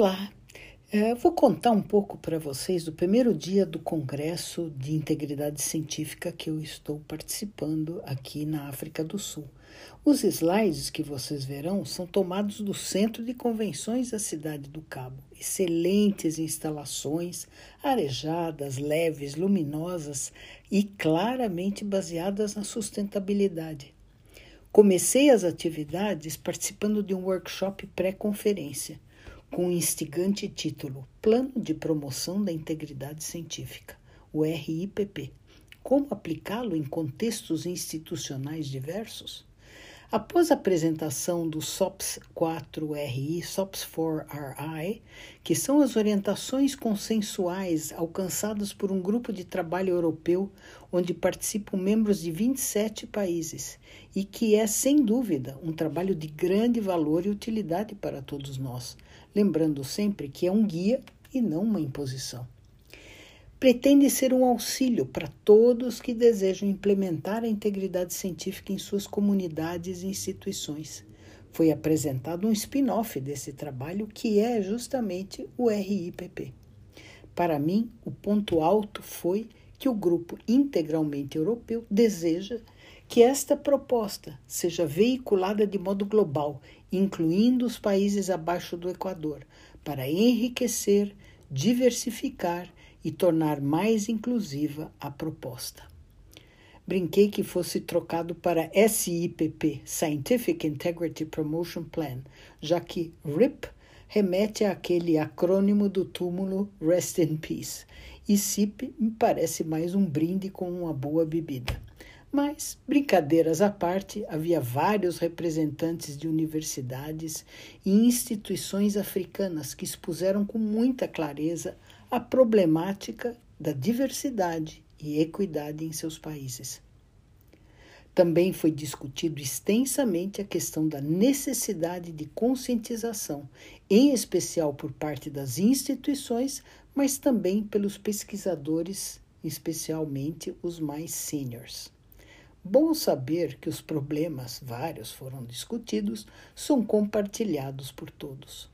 Olá, é, vou contar um pouco para vocês do primeiro dia do Congresso de Integridade Científica que eu estou participando aqui na África do Sul. Os slides que vocês verão são tomados do Centro de Convenções da Cidade do Cabo. Excelentes instalações, arejadas, leves, luminosas e claramente baseadas na sustentabilidade. Comecei as atividades participando de um workshop pré-conferência com o instigante título Plano de Promoção da Integridade Científica, o RIPP. Como aplicá-lo em contextos institucionais diversos? Após a apresentação do SOPS 4RI, SOPS 4RI, que são as orientações consensuais alcançadas por um grupo de trabalho europeu onde participam membros de 27 países e que é, sem dúvida, um trabalho de grande valor e utilidade para todos nós, lembrando sempre que é um guia e não uma imposição pretende ser um auxílio para todos que desejam implementar a integridade científica em suas comunidades e instituições. Foi apresentado um spin-off desse trabalho que é justamente o RIPP. Para mim, o ponto alto foi que o grupo integralmente europeu deseja que esta proposta seja veiculada de modo global, incluindo os países abaixo do Equador, para enriquecer, diversificar e tornar mais inclusiva a proposta. Brinquei que fosse trocado para SIPP, Scientific Integrity Promotion Plan, já que RIP remete àquele acrônimo do túmulo Rest in Peace, e CIP me parece mais um brinde com uma boa bebida. Mas, brincadeiras à parte, havia vários representantes de universidades e instituições africanas que expuseram com muita clareza a problemática da diversidade e equidade em seus países. Também foi discutido extensamente a questão da necessidade de conscientização, em especial por parte das instituições, mas também pelos pesquisadores, especialmente os mais seniors. Bom saber que os problemas, vários foram discutidos, são compartilhados por todos.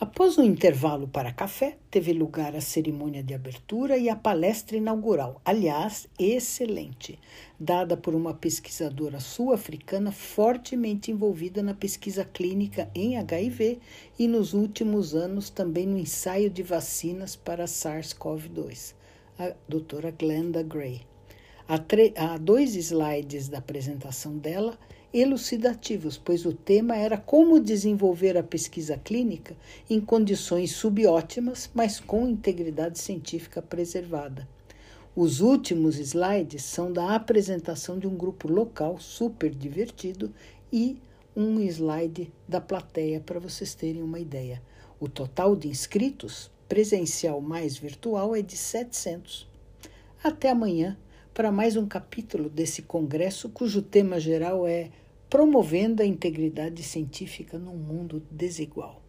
Após um intervalo para café, teve lugar a cerimônia de abertura e a palestra inaugural, aliás, excelente, dada por uma pesquisadora sul-africana fortemente envolvida na pesquisa clínica em HIV e nos últimos anos também no ensaio de vacinas para SARS-CoV-2, a doutora Glenda Gray. Há, dois slides da apresentação dela elucidativos, pois o tema era como desenvolver a pesquisa clínica em condições subótimas, mas com integridade científica preservada. Os últimos slides são da apresentação de um grupo local super divertido e um slide da plateia para vocês terem uma ideia. O total de inscritos, presencial mais virtual, é de 700. Até amanhã para mais um capítulo desse congresso, cujo tema geral é Promovendo a Integridade Científica num Mundo Desigual.